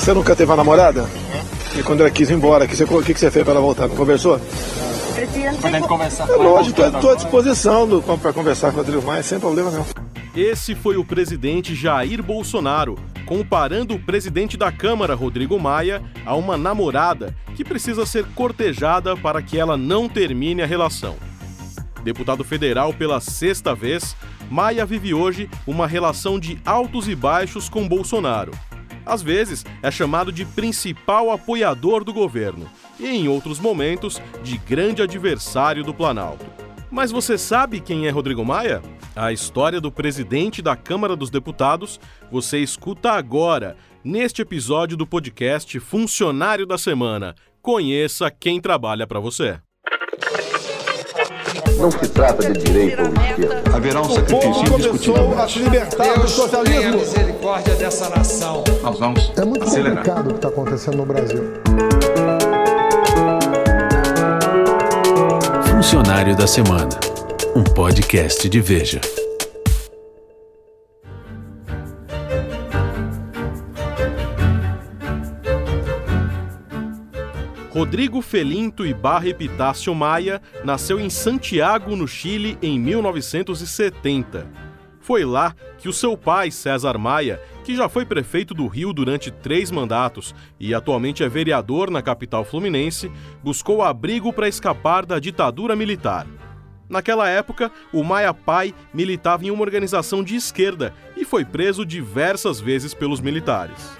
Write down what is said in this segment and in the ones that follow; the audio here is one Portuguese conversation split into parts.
Você nunca teve uma namorada? E quando ela quis ir embora, o que, que, que você fez para ela voltar? Não conversou? Podemos conversar. É lógico, estou à disposição para conversar com o Rodrigo Maia, sem problema nenhum. Esse foi o presidente Jair Bolsonaro, comparando o presidente da Câmara, Rodrigo Maia, a uma namorada que precisa ser cortejada para que ela não termine a relação. Deputado federal pela sexta vez, Maia vive hoje uma relação de altos e baixos com Bolsonaro. Às vezes é chamado de principal apoiador do governo e, em outros momentos, de grande adversário do Planalto. Mas você sabe quem é Rodrigo Maia? A história do presidente da Câmara dos Deputados você escuta agora, neste episódio do podcast Funcionário da Semana. Conheça quem trabalha para você. Não se trata de direita ou esquerda. Haverá um sacrifício indiscutível. começou a se libertar do socialismo. a misericórdia dessa nação. Nós vamos É muito acelerar. complicado o que está acontecendo no Brasil. Funcionário da Semana, um podcast de Veja. Rodrigo Felinto Ibarra Epitácio Maia nasceu em Santiago, no Chile, em 1970. Foi lá que o seu pai, César Maia, que já foi prefeito do Rio durante três mandatos e atualmente é vereador na capital fluminense, buscou abrigo para escapar da ditadura militar. Naquela época, o Maia pai militava em uma organização de esquerda e foi preso diversas vezes pelos militares.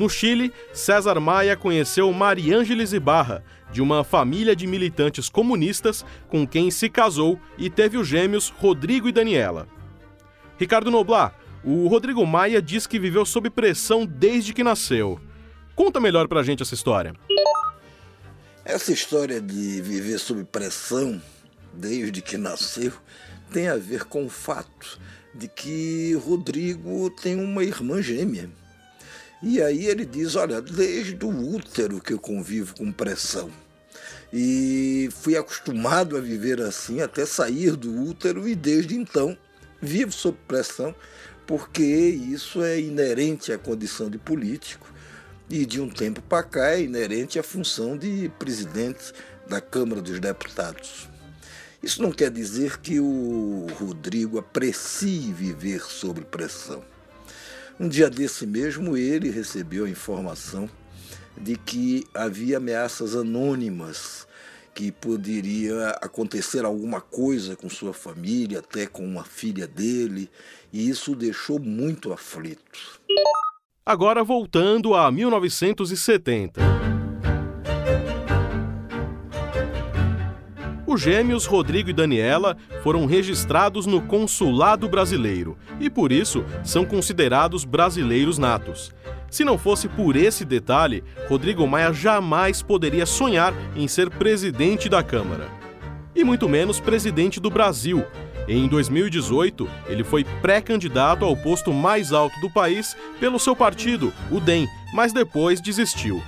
No Chile, César Maia conheceu Mariângeles Ibarra, de uma família de militantes comunistas com quem se casou e teve os gêmeos Rodrigo e Daniela. Ricardo Noblar, o Rodrigo Maia diz que viveu sob pressão desde que nasceu. Conta melhor pra gente essa história. Essa história de viver sob pressão desde que nasceu tem a ver com o fato de que Rodrigo tem uma irmã gêmea. E aí ele diz: Olha, desde o útero que eu convivo com pressão. E fui acostumado a viver assim até sair do útero, e desde então vivo sob pressão, porque isso é inerente à condição de político e de um tempo para cá é inerente à função de presidente da Câmara dos Deputados. Isso não quer dizer que o Rodrigo aprecie viver sob pressão. Um dia desse mesmo, ele recebeu a informação de que havia ameaças anônimas, que poderia acontecer alguma coisa com sua família, até com uma filha dele, e isso o deixou muito aflito. Agora voltando a 1970. Os gêmeos Rodrigo e Daniela foram registrados no consulado brasileiro e, por isso, são considerados brasileiros natos. Se não fosse por esse detalhe, Rodrigo Maia jamais poderia sonhar em ser presidente da Câmara. E muito menos presidente do Brasil. Em 2018, ele foi pré-candidato ao posto mais alto do país pelo seu partido, o DEM, mas depois desistiu.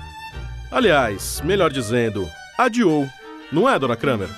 Aliás, melhor dizendo, adiou. Não é, dona Kramer?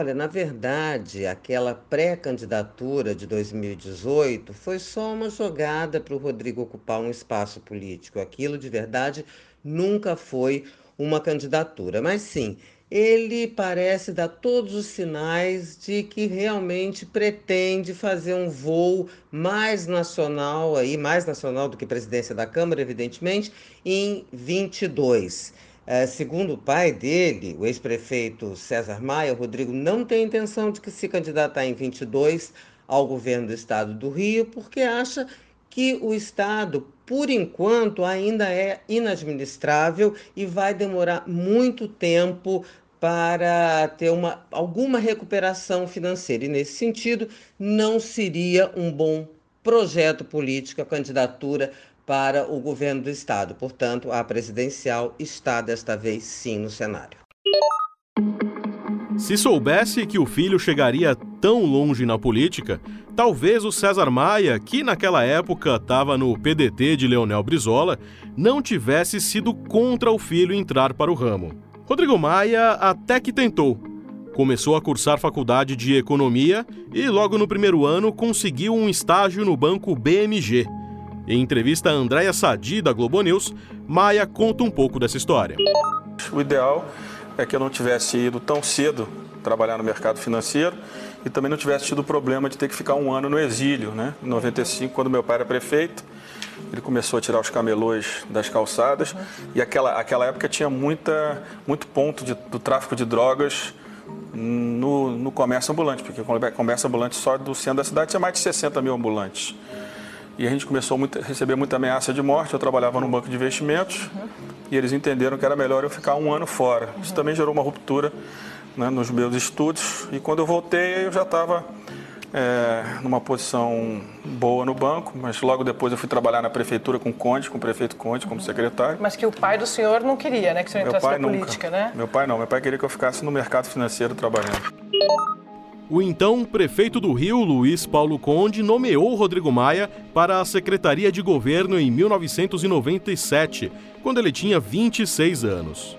Olha, na verdade, aquela pré-candidatura de 2018 foi só uma jogada para o Rodrigo ocupar um espaço político. Aquilo, de verdade, nunca foi uma candidatura. Mas sim, ele parece dar todos os sinais de que realmente pretende fazer um voo mais nacional, aí, mais nacional do que presidência da Câmara, evidentemente, em 22. É, segundo o pai dele, o ex-prefeito César Maia, o Rodrigo não tem intenção de que se candidatar em 22 ao governo do estado do Rio, porque acha que o estado, por enquanto, ainda é inadministrável e vai demorar muito tempo para ter uma, alguma recuperação financeira. E, nesse sentido, não seria um bom projeto político a candidatura para o governo do estado. Portanto, a presidencial está desta vez sim no cenário. Se soubesse que o filho chegaria tão longe na política, talvez o César Maia, que naquela época estava no PDT de Leonel Brizola, não tivesse sido contra o filho entrar para o ramo. Rodrigo Maia até que tentou. Começou a cursar faculdade de economia e, logo no primeiro ano, conseguiu um estágio no banco BMG Em entrevista a Andréa Sadi, da Globo News, Maia conta um pouco dessa história. O ideal é que eu não tivesse ido tão cedo trabalhar no mercado financeiro e também não tivesse tido o problema de ter que ficar um ano no exílio. Né? Em 95, quando meu pai era prefeito, ele começou a tirar os camelôs das calçadas e aquela, aquela época tinha muita, muito ponto de, do tráfico de drogas no, no comércio ambulante, porque o comércio ambulante só do centro da cidade tinha mais de 60 mil ambulantes. E a gente começou a receber muita ameaça de morte. Eu trabalhava num banco de investimentos uhum. e eles entenderam que era melhor eu ficar um ano fora. Uhum. Isso também gerou uma ruptura né, nos meus estudos. E quando eu voltei, eu já estava é, numa posição boa no banco, mas logo depois eu fui trabalhar na prefeitura com o Conde, com o prefeito Conde, como secretário. Mas que o pai do senhor não queria, né? Que o senhor entrasse na nunca. política, né? Meu pai não, meu pai queria que eu ficasse no mercado financeiro trabalhando. O então prefeito do Rio, Luiz Paulo Conde, nomeou Rodrigo Maia para a Secretaria de Governo em 1997, quando ele tinha 26 anos.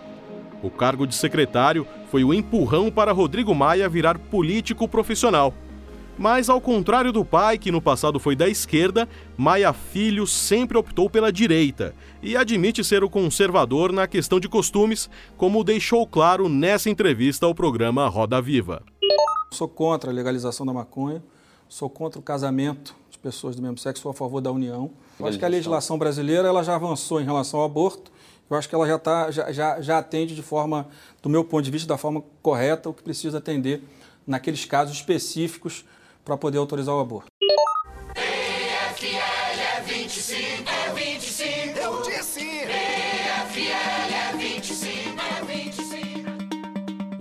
O cargo de secretário foi o empurrão para Rodrigo Maia virar político profissional. Mas, ao contrário do pai, que no passado foi da esquerda, Maia Filho sempre optou pela direita e admite ser o conservador na questão de costumes, como deixou claro nessa entrevista ao programa Roda Viva. Sou contra a legalização da maconha, sou contra o casamento de pessoas do mesmo sexo, sou a favor da união. Eu acho que a legislação brasileira ela já avançou em relação ao aborto. Eu acho que ela já, tá, já, já, já atende de forma, do meu ponto de vista, da forma correta o que precisa atender naqueles casos específicos para poder autorizar o aborto. PFL é 25, é 25, eu disse!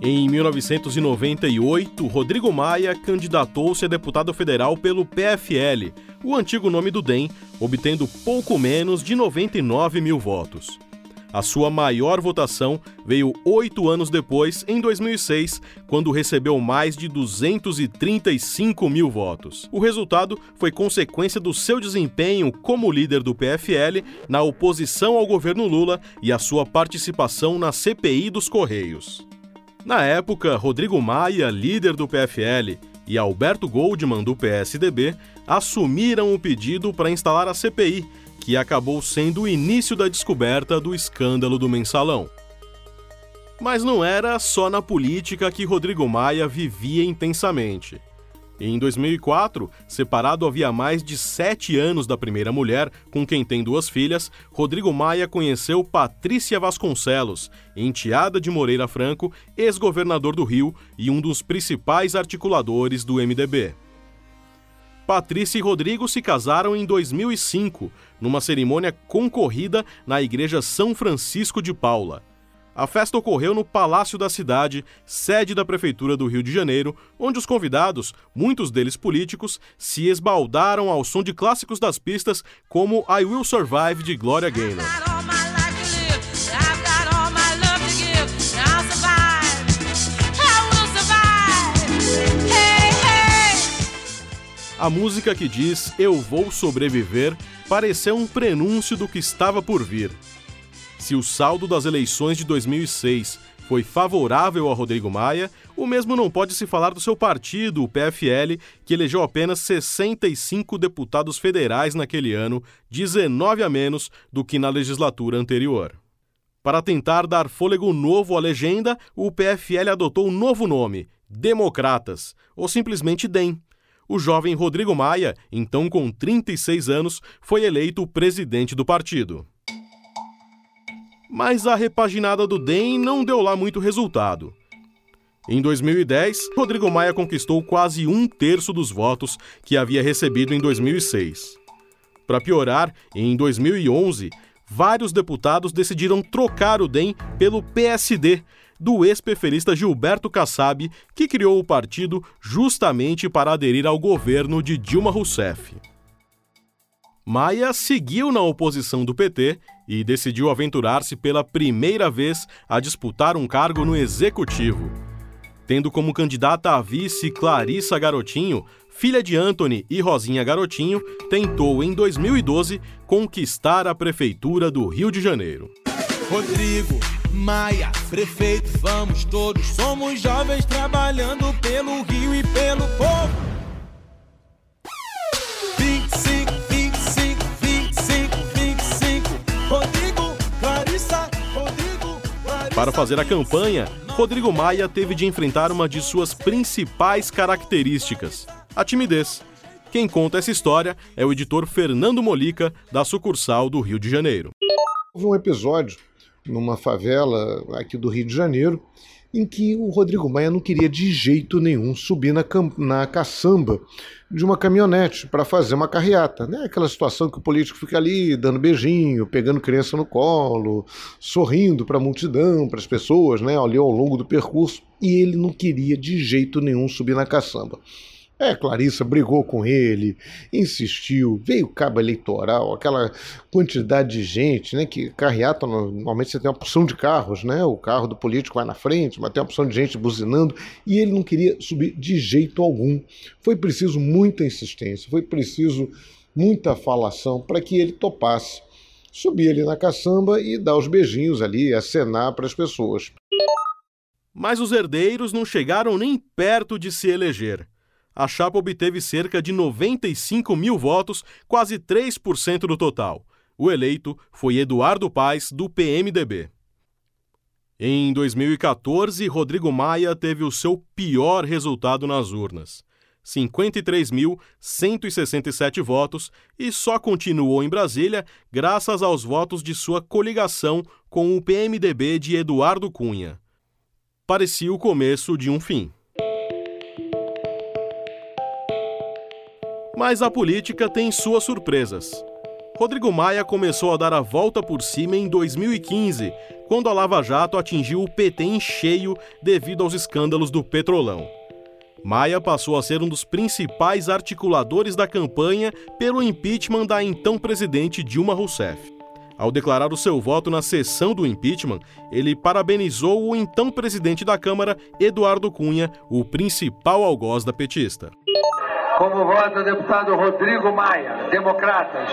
Em 1998, Rodrigo Maia candidatou-se a deputado federal pelo PFL, o antigo nome do DEM, obtendo pouco menos de 99 mil votos. A sua maior votação veio oito anos depois, em 2006, quando recebeu mais de 235 mil votos. O resultado foi consequência do seu desempenho como líder do PFL na oposição ao governo Lula e a sua participação na CPI dos Correios. Na época, Rodrigo Maia, líder do PFL, e Alberto Goldman, do PSDB, assumiram o pedido para instalar a CPI, que acabou sendo o início da descoberta do escândalo do mensalão. Mas não era só na política que Rodrigo Maia vivia intensamente. Em 2004, separado havia mais de sete anos da primeira mulher, com quem tem duas filhas, Rodrigo Maia conheceu Patrícia Vasconcelos, enteada de Moreira Franco, ex-governador do Rio e um dos principais articuladores do MDB. Patrícia e Rodrigo se casaram em 2005, numa cerimônia concorrida na Igreja São Francisco de Paula. A festa ocorreu no Palácio da Cidade, sede da Prefeitura do Rio de Janeiro, onde os convidados, muitos deles políticos, se esbaldaram ao som de clássicos das pistas como I Will Survive de Gloria Gaynor. A música que diz Eu Vou Sobreviver pareceu um prenúncio do que estava por vir. Se o saldo das eleições de 2006 foi favorável a Rodrigo Maia, o mesmo não pode se falar do seu partido, o PFL, que elegeu apenas 65 deputados federais naquele ano, 19 a menos do que na legislatura anterior. Para tentar dar fôlego novo à legenda, o PFL adotou um novo nome, Democratas, ou simplesmente DEM. O jovem Rodrigo Maia, então com 36 anos, foi eleito presidente do partido. Mas a repaginada do DEM não deu lá muito resultado. Em 2010, Rodrigo Maia conquistou quase um terço dos votos que havia recebido em 2006. Para piorar, em 2011, vários deputados decidiram trocar o DEM pelo PSD, do ex-preferista Gilberto Kassab, que criou o partido justamente para aderir ao governo de Dilma Rousseff. Maia seguiu na oposição do PT e decidiu aventurar-se pela primeira vez a disputar um cargo no executivo. Tendo como candidata a vice Clarissa Garotinho, filha de Anthony e Rosinha Garotinho, tentou em 2012 conquistar a prefeitura do Rio de Janeiro. Rodrigo Maia, prefeito, vamos todos, somos jovens trabalhando pelo Rio e pelo povo. Para fazer a campanha, Rodrigo Maia teve de enfrentar uma de suas principais características: a timidez. Quem conta essa história é o editor Fernando Molica, da sucursal do Rio de Janeiro. Houve um episódio numa favela aqui do Rio de Janeiro em que o Rodrigo Maia não queria de jeito nenhum subir na, na caçamba de uma caminhonete para fazer uma carreata. Né? Aquela situação que o político fica ali dando beijinho, pegando criança no colo, sorrindo para a multidão, para as pessoas, né? ali ao longo do percurso. E ele não queria de jeito nenhum subir na caçamba. É, Clarissa brigou com ele, insistiu, veio cabo eleitoral, aquela quantidade de gente, né? Que carreata, normalmente você tem uma porção de carros, né? O carro do político vai na frente, mas tem uma porção de gente buzinando, e ele não queria subir de jeito algum. Foi preciso muita insistência, foi preciso muita falação para que ele topasse subir ali na caçamba e dar os beijinhos ali, acenar para as pessoas. Mas os herdeiros não chegaram nem perto de se eleger a chapa obteve cerca de 95 mil votos, quase 3% do total. O eleito foi Eduardo Paes, do PMDB. Em 2014, Rodrigo Maia teve o seu pior resultado nas urnas. 53.167 votos e só continuou em Brasília graças aos votos de sua coligação com o PMDB de Eduardo Cunha. Parecia o começo de um fim. Mas a política tem suas surpresas. Rodrigo Maia começou a dar a volta por cima em 2015, quando a Lava Jato atingiu o PT em cheio devido aos escândalos do Petrolão. Maia passou a ser um dos principais articuladores da campanha pelo impeachment da então presidente Dilma Rousseff. Ao declarar o seu voto na sessão do impeachment, ele parabenizou o então presidente da Câmara, Eduardo Cunha, o principal algoz da petista. Como vota o deputado Rodrigo Maia, Democratas.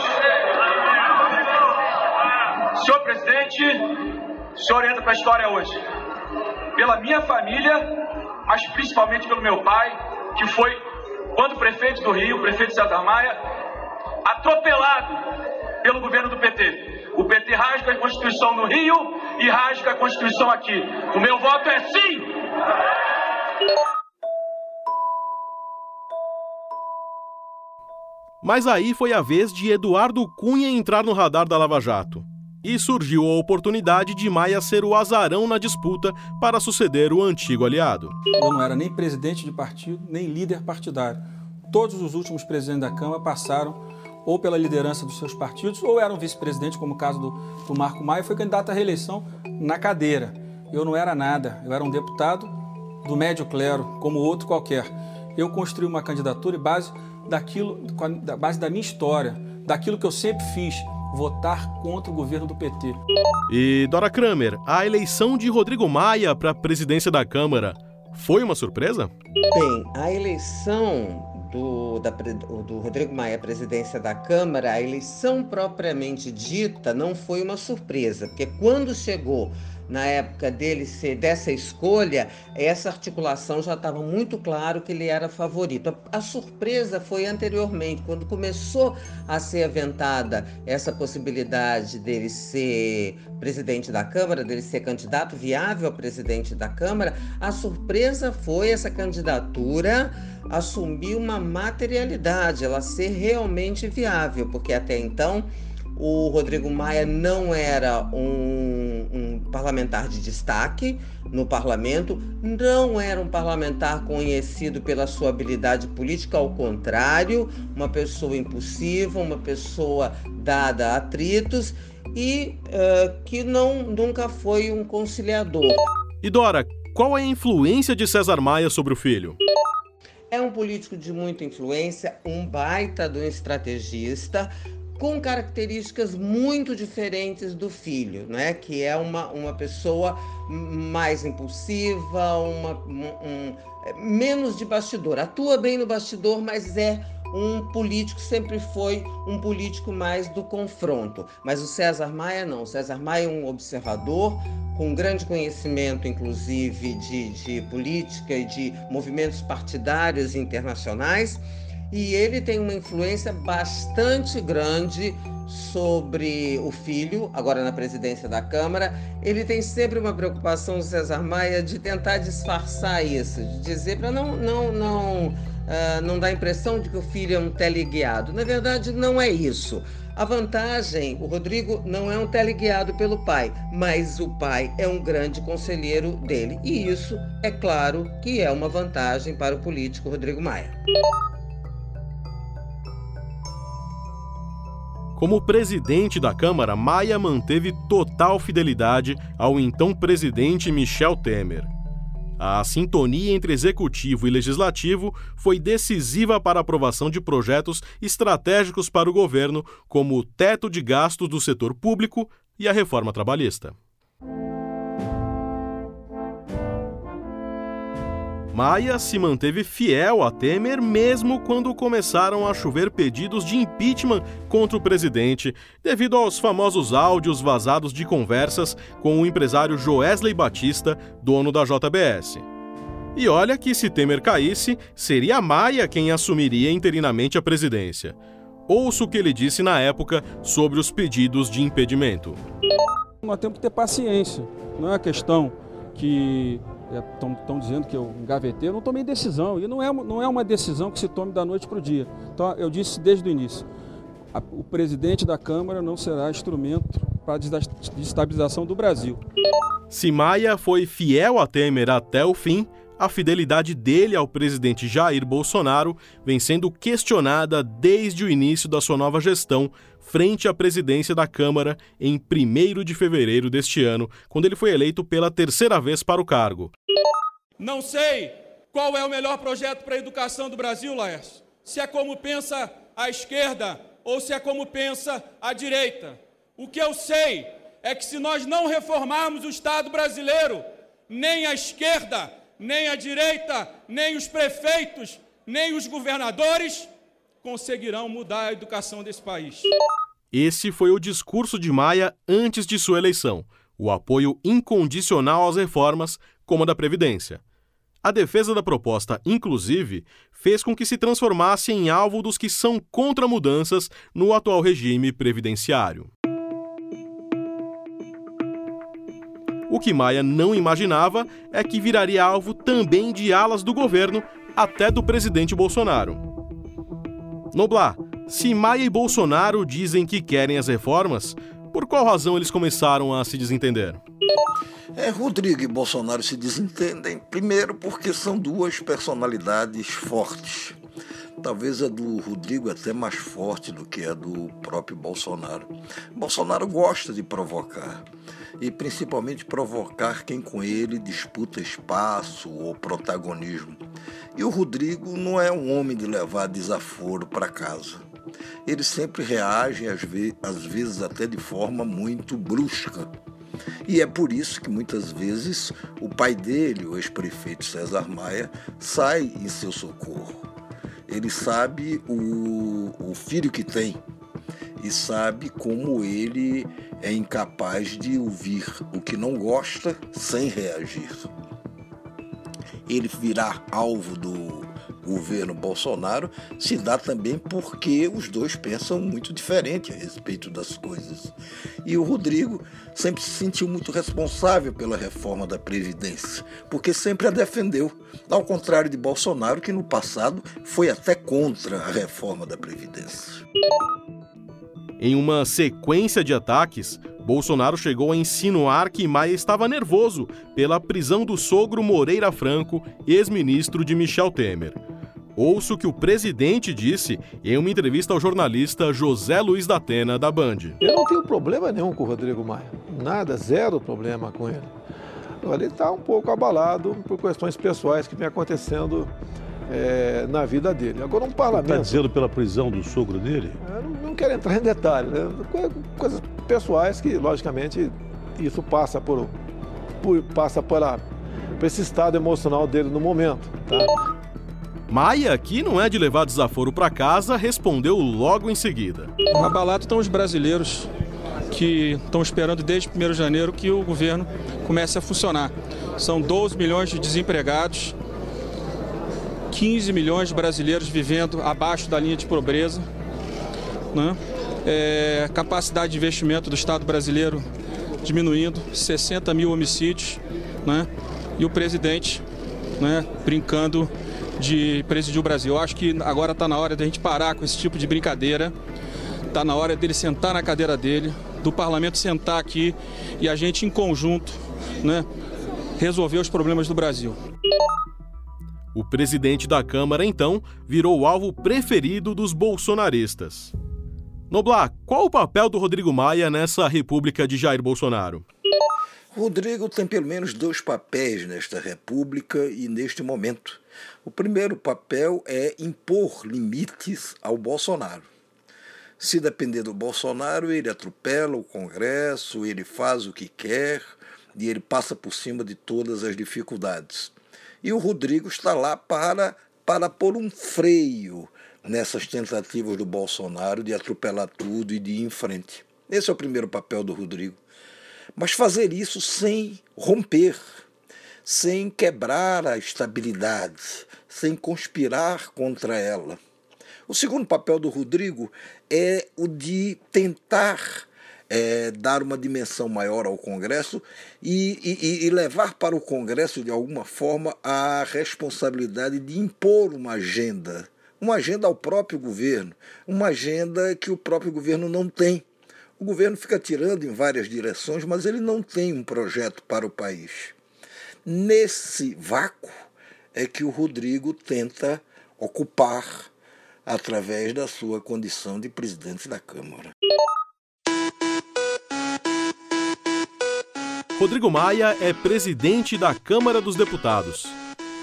Senhor presidente, o senhor entra para a história hoje. Pela minha família, mas principalmente pelo meu pai, que foi, quando prefeito do Rio, prefeito César Maia, atropelado pelo governo do PT. O PT rasga a Constituição no Rio e rasga a Constituição aqui. O meu voto é sim! Mas aí foi a vez de Eduardo Cunha entrar no radar da Lava Jato. E surgiu a oportunidade de Maia ser o azarão na disputa para suceder o antigo aliado. Eu não era nem presidente de partido, nem líder partidário. Todos os últimos presidentes da Câmara passaram ou pela liderança dos seus partidos, ou eram vice-presidentes, como o caso do, do Marco Maia, foi candidato à reeleição na cadeira. Eu não era nada, eu era um deputado do médio clero, como outro qualquer. Eu construí uma candidatura e base daquilo, da base da minha história, daquilo que eu sempre fiz, votar contra o governo do PT. E Dora Kramer, a eleição de Rodrigo Maia para a presidência da Câmara foi uma surpresa? Bem, a eleição do, da, do Rodrigo Maia à presidência da Câmara, a eleição propriamente dita não foi uma surpresa, porque quando chegou na época dele ser dessa escolha, essa articulação já estava muito claro que ele era favorito. A, a, surpresa foi anteriormente, quando começou a ser aventada essa possibilidade dele ser presidente da Câmara, dele ser candidato viável a presidente da Câmara, a surpresa foi essa candidatura assumir uma materialidade, ela ser realmente viável, porque até então o Rodrigo Maia não era um, um, parlamentar de destaque no parlamento, não era um parlamentar conhecido pela sua habilidade política, ao contrário, uma pessoa impulsiva, uma pessoa dada a atritos e uh, que não, nunca foi um conciliador. E Dora, qual é a influência de César Maia sobre o filho? É um político de muita influência, um baita de um estrategista, com características muito diferentes do filho, né? que é uma, uma pessoa mais impulsiva, uma, um, menos de bastidor. Atua bem no bastidor, mas é um político, sempre foi um político mais do confronto. Mas o César Maia não. O César Maia é um observador com grande conhecimento, inclusive, de, de política e de movimentos partidários internacionais e ele tem uma influência bastante grande sobre o filho, agora na presidência da Câmara, ele tem sempre uma preocupação, César Maia, de tentar disfarçar isso, de dizer para não, não, não, uh, não dar a impressão de que o filho é um teleguiado. Na verdade, não é isso. A vantagem, o Rodrigo não é um teleguiado pelo pai, mas o pai é um grande conselheiro dele. E isso, é claro, que é uma vantagem para o político Rodrigo Maia. Como presidente da Câmara, Maia manteve total fidelidade ao então presidente Michel Temer. A sintonia entre executivo e legislativo foi decisiva para a aprovação de projetos estratégicos para o governo, como o teto de gastos do setor público e a reforma trabalhista. Maia se manteve fiel a Temer mesmo quando começaram a chover pedidos de impeachment contra o presidente, devido aos famosos áudios vazados de conversas com o empresário Joesley Batista, dono da JBS. E olha que se Temer caísse, seria Maia quem assumiria interinamente a presidência. Ouça o que ele disse na época sobre os pedidos de impedimento. Nós temos que ter paciência, não é uma questão que estão é, dizendo que eu engavetei, eu não tomei decisão. E não é, não é uma decisão que se tome da noite para o dia. Então, eu disse desde o início, a, o presidente da Câmara não será instrumento para a desestabilização do Brasil. Se Maia foi fiel a Temer até o fim, a fidelidade dele ao presidente Jair Bolsonaro vem sendo questionada desde o início da sua nova gestão, frente à presidência da Câmara em 1 de fevereiro deste ano, quando ele foi eleito pela terceira vez para o cargo. Não sei qual é o melhor projeto para a educação do Brasil, Laércio. Se é como pensa a esquerda ou se é como pensa a direita. O que eu sei é que se nós não reformarmos o Estado brasileiro, nem a esquerda, nem a direita, nem os prefeitos, nem os governadores conseguirão mudar a educação desse país. Esse foi o discurso de Maia antes de sua eleição: o apoio incondicional às reformas, como a da Previdência. A defesa da proposta, inclusive, fez com que se transformasse em alvo dos que são contra mudanças no atual regime previdenciário. O que Maia não imaginava é que viraria alvo também de alas do governo, até do presidente Bolsonaro. Noblar, se Maia e Bolsonaro dizem que querem as reformas, por qual razão eles começaram a se desentender? É, Rodrigo e Bolsonaro se desentendem, primeiro porque são duas personalidades fortes. Talvez a do Rodrigo até mais forte do que a do próprio Bolsonaro. Bolsonaro gosta de provocar e principalmente provocar quem com ele disputa espaço ou protagonismo. E o Rodrigo não é um homem de levar desaforo para casa. Ele sempre reage, às vezes até de forma muito brusca. E é por isso que muitas vezes o pai dele, o ex-prefeito César Maia, sai em seu socorro. Ele sabe o, o filho que tem e sabe como ele é incapaz de ouvir o que não gosta sem reagir. Ele virar alvo do governo Bolsonaro se dá também porque os dois pensam muito diferente a respeito das coisas. E o Rodrigo sempre se sentiu muito responsável pela reforma da Previdência, porque sempre a defendeu, ao contrário de Bolsonaro, que no passado foi até contra a reforma da Previdência. Em uma sequência de ataques, Bolsonaro chegou a insinuar que Maia estava nervoso pela prisão do sogro Moreira Franco, ex-ministro de Michel Temer. Ouço o que o presidente disse em uma entrevista ao jornalista José Luiz da Atena, da Band. Eu não tenho problema nenhum com o Rodrigo Maia. Nada, zero problema com ele. Ele está um pouco abalado por questões pessoais que vem acontecendo é, na vida dele. Agora, um parlamento. Está dizendo pela prisão do sogro dele? Eu não, não quero entrar em detalhes. Né? Coisas pessoais que, logicamente, isso passa por, por passa por, a, por esse estado emocional dele no momento. Tá? Maia, que não é de levar desaforo para casa, respondeu logo em seguida. Abalado estão os brasileiros que estão esperando desde 1 de janeiro que o governo comece a funcionar. São 12 milhões de desempregados, 15 milhões de brasileiros vivendo abaixo da linha de pobreza. Né? é, capacidade de investimento do Estado brasileiro diminuindo, 60 mil homicídios, né? e o presidente né, brincando de presidir o Brasil. Eu acho que agora está na hora de a gente parar com esse tipo de brincadeira, está na hora dele sentar na cadeira dele, do parlamento sentar aqui e a gente em conjunto né, resolver os problemas do Brasil. O presidente da Câmara, então, virou o alvo preferido dos bolsonaristas. Noblar, qual o papel do Rodrigo Maia nessa república de Jair Bolsonaro? Rodrigo tem pelo menos dois papéis nesta república e neste momento. O primeiro papel é impor limites ao Bolsonaro. Se depender do Bolsonaro, ele atropela o Congresso, ele faz o que quer e ele passa por cima de todas as dificuldades. E o Rodrigo está lá para, para pôr um freio nessas tentativas do Bolsonaro de atropelar tudo e de ir em frente. Esse é o primeiro papel do Rodrigo. Mas fazer isso sem romper, sem quebrar a estabilidade, sem conspirar contra ela. O segundo papel do Rodrigo é o de tentar é, dar uma dimensão maior ao Congresso e, e, e, levar para o Congresso, de alguma forma, a responsabilidade de impor uma agenda, uma agenda ao próprio governo, uma agenda que o próprio governo não tem. O governo fica tirando em várias direções, mas ele não tem um projeto para o país. Nesse vácuo é que o Rodrigo tenta ocupar através da sua condição de presidente da Câmara. Rodrigo Maia é presidente da Câmara dos Deputados.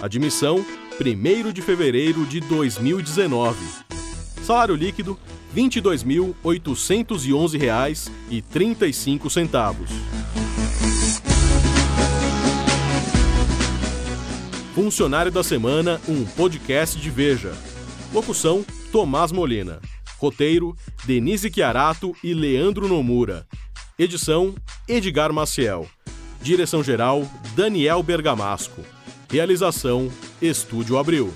Admissão: 1 de fevereiro de 2019. Salário líquido: R$ 22.811,35. Funcionário da Semana, um podcast de Veja. Locução: Tomás Molina. Roteiro: Denise Chiarato e Leandro Nomura. Edição: Edgar Maciel. Direção-geral: Daniel Bergamasco. Realização: Estúdio Abril.